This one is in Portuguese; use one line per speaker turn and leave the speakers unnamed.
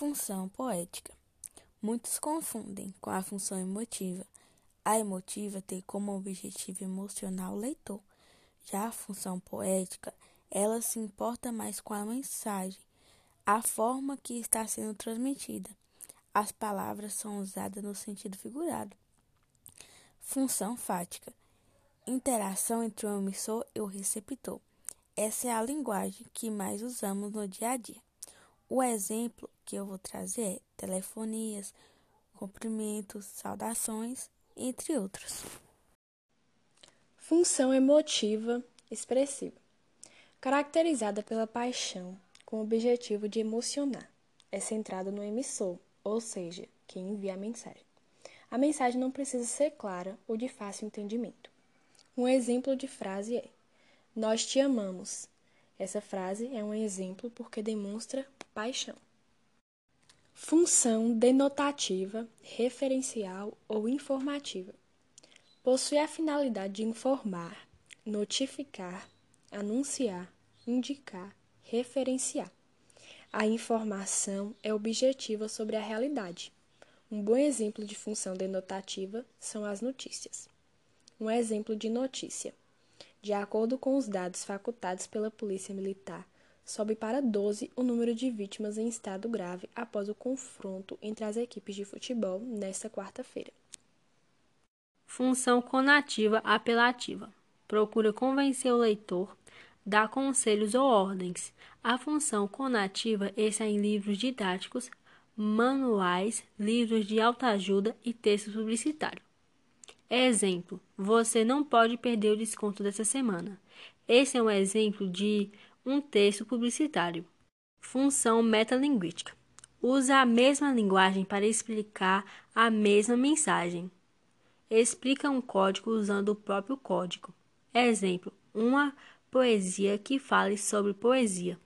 Função poética. Muitos confundem com a função emotiva. A emotiva tem como objetivo emocional o leitor. Já a função poética, ela se importa mais com a mensagem, a forma que está sendo transmitida. As palavras são usadas no sentido figurado. Função fática. Interação entre o emissor e o receptor. Essa é a linguagem que mais usamos no dia a dia. O exemplo que eu vou trazer telefonias, cumprimentos, saudações, entre outros.
Função emotiva expressiva, caracterizada pela paixão, com o objetivo de emocionar. É centrado no emissor, ou seja, quem envia a mensagem. A mensagem não precisa ser clara ou de fácil entendimento. Um exemplo de frase é: Nós te amamos. Essa frase é um exemplo porque demonstra paixão. Função denotativa, referencial ou informativa. Possui a finalidade de informar, notificar, anunciar, indicar, referenciar. A informação é objetiva sobre a realidade. Um bom exemplo de função denotativa são as notícias. Um exemplo de notícia. De acordo com os dados facultados pela Polícia Militar, sobe para 12 o número de vítimas em estado grave após o confronto entre as equipes de futebol nesta quarta-feira.
Função conativa apelativa. Procura convencer o leitor, dá conselhos ou ordens. A função conativa está em livros didáticos, manuais, livros de autoajuda e textos publicitários. Exemplo: você não pode perder o desconto dessa semana. Esse é um exemplo de um texto publicitário. Função metalinguística. Usa a mesma linguagem para explicar a mesma mensagem. Explica um código usando o próprio código. Exemplo: uma poesia que fale sobre poesia.